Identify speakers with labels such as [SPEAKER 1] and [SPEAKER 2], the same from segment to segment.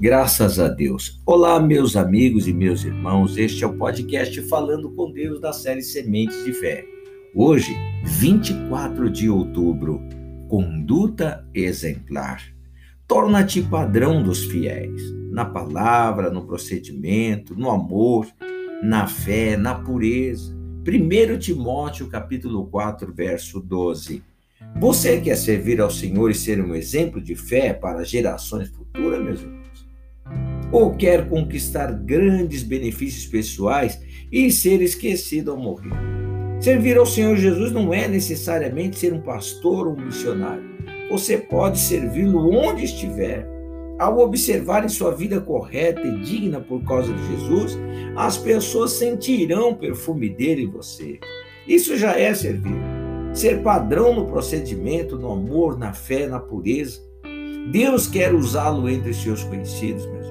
[SPEAKER 1] Graças a Deus. Olá, meus amigos e meus irmãos. Este é o podcast Falando com Deus da série Sementes de Fé. Hoje, 24 de outubro, conduta exemplar. Torna-te padrão dos fiéis, na palavra, no procedimento, no amor, na fé, na pureza. 1 Timóteo capítulo 4, verso 12. Você quer servir ao Senhor e ser um exemplo de fé para gerações futuras, meus irmãos? Ou quer conquistar grandes benefícios pessoais e ser esquecido ao morrer. Servir ao Senhor Jesus não é necessariamente ser um pastor ou um missionário. Você pode servi-lo onde estiver. Ao observar em sua vida correta e digna por causa de Jesus, as pessoas sentirão o perfume dele em você. Isso já é servir. Ser padrão no procedimento, no amor, na fé, na pureza. Deus quer usá-lo entre seus conhecidos, meus.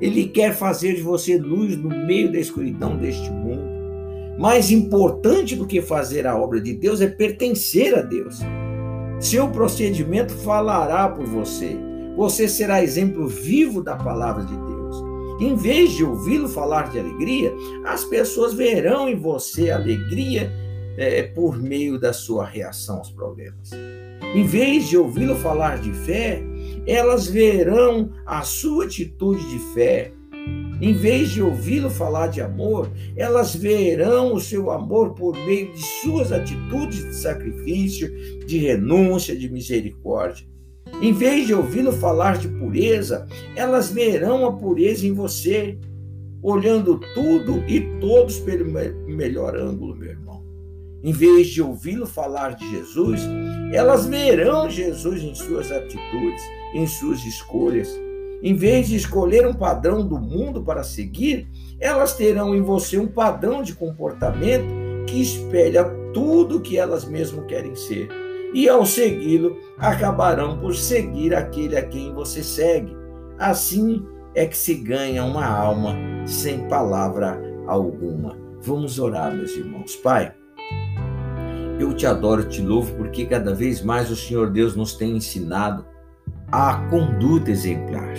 [SPEAKER 1] Ele quer fazer de você luz no meio da escuridão deste mundo. Mais importante do que fazer a obra de Deus é pertencer a Deus. Seu procedimento falará por você. Você será exemplo vivo da palavra de Deus. Em vez de ouvi-lo falar de alegria, as pessoas verão em você alegria é, por meio da sua reação aos problemas. Em vez de ouvi-lo falar de fé, elas verão a sua atitude de fé. Em vez de ouvi-lo falar de amor, elas verão o seu amor por meio de suas atitudes de sacrifício, de renúncia, de misericórdia. Em vez de ouvi-lo falar de pureza, elas verão a pureza em você, olhando tudo e todos pelo melhor ângulo, meu irmão. Em vez de ouvi-lo falar de Jesus, elas verão Jesus em suas atitudes, em suas escolhas. Em vez de escolher um padrão do mundo para seguir, elas terão em você um padrão de comportamento que espelha tudo que elas mesmas querem ser. E ao segui-lo, acabarão por seguir aquele a quem você segue. Assim é que se ganha uma alma sem palavra alguma. Vamos orar, meus irmãos. Pai, eu te adoro, te louvo, porque cada vez mais o Senhor Deus nos tem ensinado a conduta exemplar,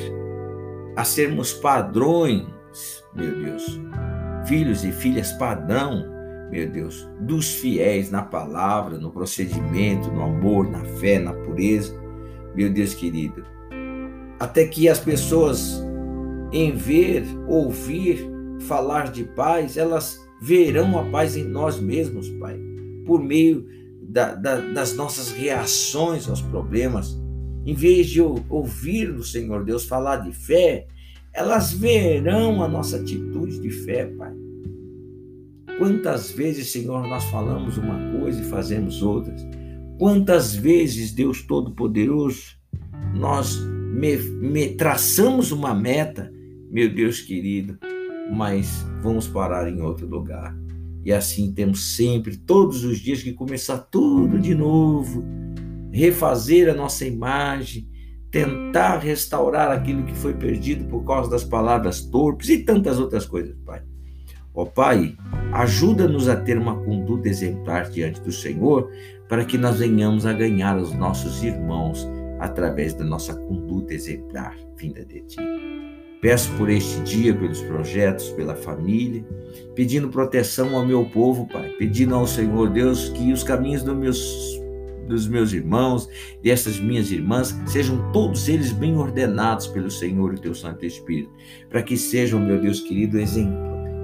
[SPEAKER 1] a sermos padrões, meu Deus, filhos e filhas padrão, meu Deus, dos fiéis na palavra, no procedimento, no amor, na fé, na pureza, meu Deus querido. Até que as pessoas, em ver, ouvir falar de paz, elas verão a paz em nós mesmos, Pai por meio da, da, das nossas reações aos problemas. Em vez de ouvir do Senhor Deus falar de fé, elas verão a nossa atitude de fé, Pai. Quantas vezes, Senhor, nós falamos uma coisa e fazemos outras? Quantas vezes, Deus Todo-Poderoso, nós me, me traçamos uma meta, meu Deus querido, mas vamos parar em outro lugar. E assim temos sempre, todos os dias, que começar tudo de novo, refazer a nossa imagem, tentar restaurar aquilo que foi perdido por causa das palavras torpes e tantas outras coisas, Pai. Ó Pai, ajuda-nos a ter uma conduta exemplar diante do Senhor, para que nós venhamos a ganhar os nossos irmãos através da nossa conduta exemplar vinda de Ti. Peço por este dia, pelos projetos, pela família, pedindo proteção ao meu povo, Pai, pedindo ao Senhor Deus que os caminhos dos meus, dos meus irmãos, dessas minhas irmãs, sejam todos eles bem ordenados pelo Senhor e teu Santo Espírito, para que sejam, meu Deus querido, exemplo,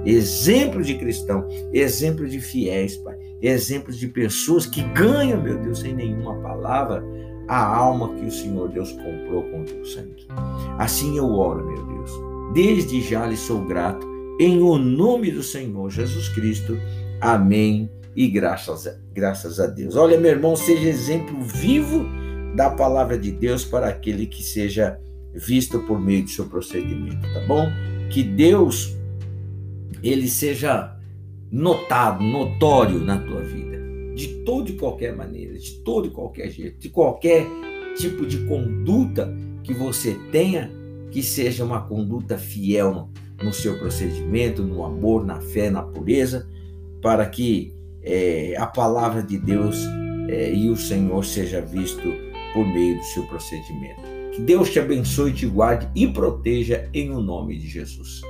[SPEAKER 1] exemplo de cristão, exemplo de fiéis, Pai, exemplo de pessoas que ganham, meu Deus, sem nenhuma palavra, a alma que o Senhor Deus comprou com o teu sangue. Assim eu oro, meu Deus. Desde já lhe sou grato, em o nome do Senhor Jesus Cristo. Amém. E graças a, graças a Deus. Olha, meu irmão, seja exemplo vivo da palavra de Deus para aquele que seja visto por meio do seu procedimento, tá bom? Que Deus ele seja notado, notório na tua vida de toda e qualquer maneira, de todo e qualquer jeito, de qualquer tipo de conduta que você tenha, que seja uma conduta fiel no, no seu procedimento, no amor, na fé, na pureza, para que é, a palavra de Deus é, e o Senhor seja visto por meio do seu procedimento. Que Deus te abençoe, te guarde e proteja em o nome de Jesus.